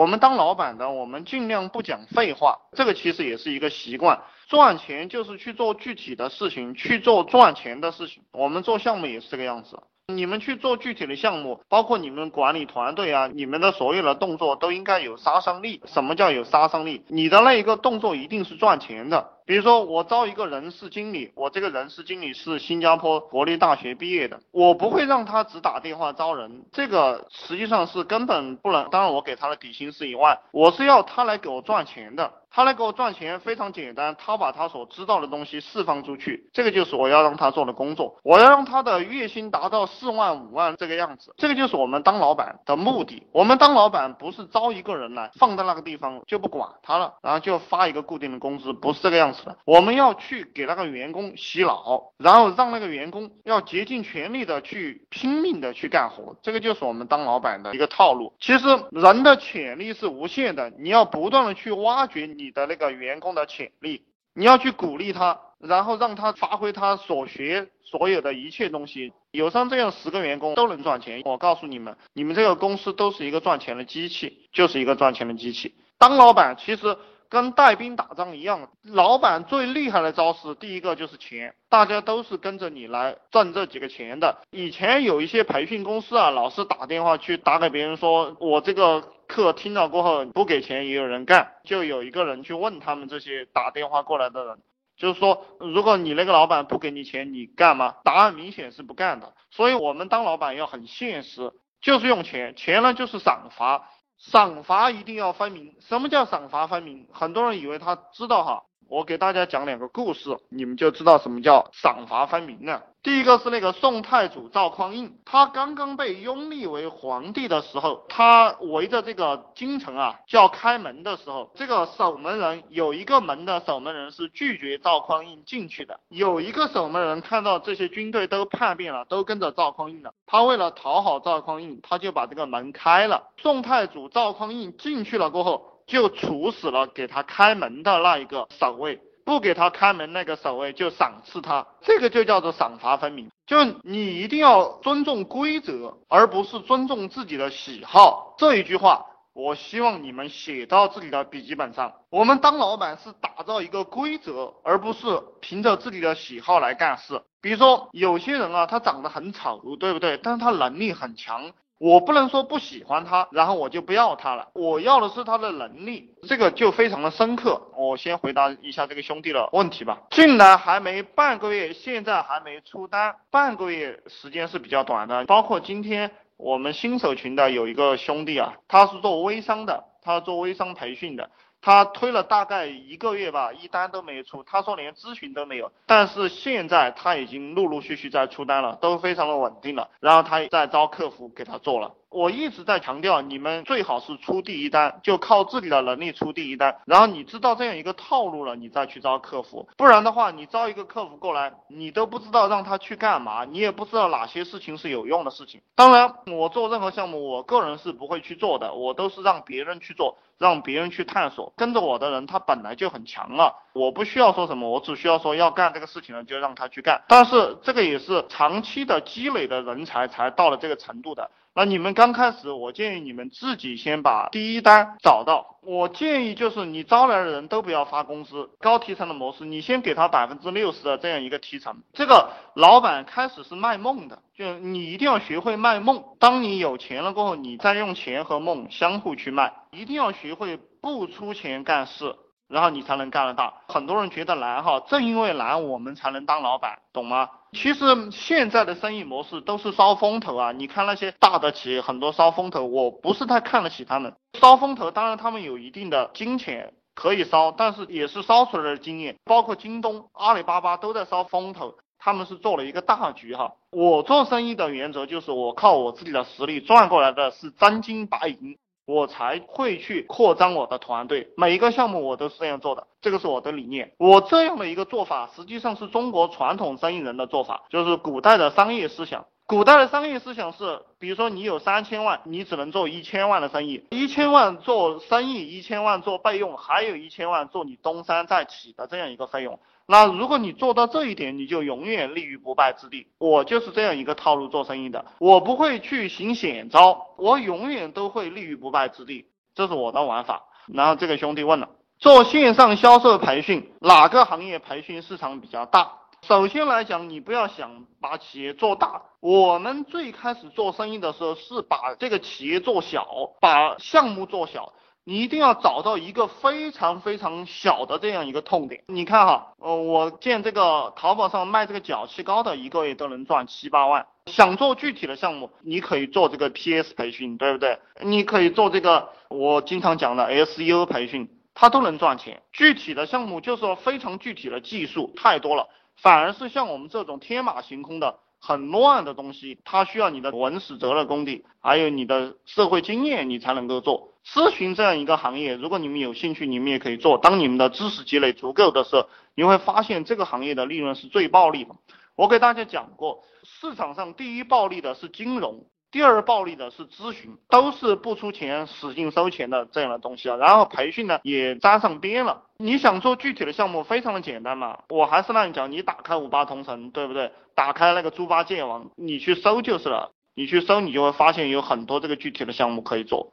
我们当老板的，我们尽量不讲废话，这个其实也是一个习惯。赚钱就是去做具体的事情，去做赚钱的事情。我们做项目也是这个样子。你们去做具体的项目，包括你们管理团队啊，你们的所有的动作都应该有杀伤力。什么叫有杀伤力？你的那一个动作一定是赚钱的。比如说，我招一个人事经理，我这个人事经理是新加坡国立大学毕业的，我不会让他只打电话招人，这个实际上是根本不能。当然，我给他的底薪是一万，我是要他来给我赚钱的。他来给我赚钱非常简单，他把他所知道的东西释放出去，这个就是我要让他做的工作。我要让他的月薪达到四万五万这个样子，这个就是我们当老板的目的。我们当老板不是招一个人来放在那个地方就不管他了，然后就发一个固定的工资，不是这个样子的。我们要去给那个员工洗脑，然后让那个员工要竭尽全力的去拼命的去干活，这个就是我们当老板的一个套路。其实人的潜力是无限的，你要不断的去挖掘。你的那个员工的潜力，你要去鼓励他，然后让他发挥他所学所有的一切东西。有上这样十个员工都能赚钱，我告诉你们，你们这个公司都是一个赚钱的机器，就是一个赚钱的机器。当老板其实。跟带兵打仗一样，老板最厉害的招式，第一个就是钱，大家都是跟着你来挣这几个钱的。以前有一些培训公司啊，老是打电话去打给别人说，我这个课听了过后不给钱也有人干，就有一个人去问他们这些打电话过来的人，就是说，如果你那个老板不给你钱，你干吗？答案明显是不干的。所以我们当老板要很现实，就是用钱，钱呢就是赏罚。赏罚一定要分明。什么叫赏罚分明？很多人以为他知道哈。我给大家讲两个故事，你们就知道什么叫赏罚分明了。第一个是那个宋太祖赵匡胤，他刚刚被拥立为皇帝的时候，他围着这个京城啊叫开门的时候，这个守门人有一个门的守门人是拒绝赵匡胤进去的。有一个守门人看到这些军队都叛变了，都跟着赵匡胤了，他为了讨好赵匡胤，他就把这个门开了。宋太祖赵匡胤进去了过后。就处死了给他开门的那一个守卫，不给他开门那个守卫就赏赐他，这个就叫做赏罚分明。就你一定要尊重规则，而不是尊重自己的喜好。这一句话，我希望你们写到自己的笔记本上。我们当老板是打造一个规则，而不是凭着自己的喜好来干事。比如说有些人啊，他长得很丑，对不对？但是他能力很强。我不能说不喜欢他，然后我就不要他了。我要的是他的能力，这个就非常的深刻。我先回答一下这个兄弟的问题吧。进来还没半个月，现在还没出单，半个月时间是比较短的。包括今天我们新手群的有一个兄弟啊，他是做微商的，他做微商培训的。他推了大概一个月吧，一单都没出。他说连咨询都没有，但是现在他已经陆陆续续在出单了，都非常的稳定了。然后他在招客服给他做了。我一直在强调，你们最好是出第一单，就靠自己的能力出第一单。然后你知道这样一个套路了，你再去招客服。不然的话，你招一个客服过来，你都不知道让他去干嘛，你也不知道哪些事情是有用的事情。当然，我做任何项目，我个人是不会去做的，我都是让别人去做，让别人去探索。跟着我的人，他本来就很强了，我不需要说什么，我只需要说要干这个事情了，就让他去干。但是这个也是长期的积累的人才才到了这个程度的。那你们刚开始，我建议你们自己先把第一单找到。我建议就是你招来的人都不要发工资，高提成的模式，你先给他百分之六十的这样一个提成。这个老板开始是卖梦的，就你一定要学会卖梦。当你有钱了过后，你再用钱和梦相互去卖，一定要学会不出钱干事。然后你才能干得大。很多人觉得难哈，正因为难，我们才能当老板，懂吗？其实现在的生意模式都是烧风头啊。你看那些大的企业，很多烧风头，我不是太看得起他们。烧风头，当然他们有一定的金钱可以烧，但是也是烧出来的经验。包括京东、阿里巴巴都在烧风头，他们是做了一个大局哈。我做生意的原则就是我靠我自己的实力赚过来的是真金白银。我才会去扩张我的团队，每一个项目我都是这样做的，这个是我的理念。我这样的一个做法，实际上是中国传统生意人的做法，就是古代的商业思想。古代的商业思想是，比如说你有三千万，你只能做一千万的生意，一千万做生意，一千万做备用，还有一千万做你东山再起的这样一个费用。那如果你做到这一点，你就永远立于不败之地。我就是这样一个套路做生意的，我不会去行险招，我永远都会立于不败之地。这是我的玩法。然后这个兄弟问了，做线上销售培训，哪个行业培训市场比较大？首先来讲，你不要想把企业做大。我们最开始做生意的时候是把这个企业做小，把项目做小。你一定要找到一个非常非常小的这样一个痛点。你看哈，呃，我见这个淘宝上卖这个脚气膏的，一个月都能赚七八万。想做具体的项目，你可以做这个 PS 培训，对不对？你可以做这个我经常讲的 SEO 培训，它都能赚钱。具体的项目就是说非常具体的技术太多了。反而是像我们这种天马行空的很乱的东西，它需要你的文史哲的功底，还有你的社会经验，你才能够做咨询这样一个行业。如果你们有兴趣，你们也可以做。当你们的知识积累足够的时候，你会发现这个行业的利润是最暴利的。我给大家讲过，市场上第一暴利的是金融。第二暴利的是咨询，都是不出钱使劲收钱的这样的东西啊。然后培训呢也沾上边了。你想做具体的项目，非常的简单嘛。我还是那样讲，你打开五八同城，对不对？打开那个猪八戒网，你去搜就是了。你去搜，你就会发现有很多这个具体的项目可以做。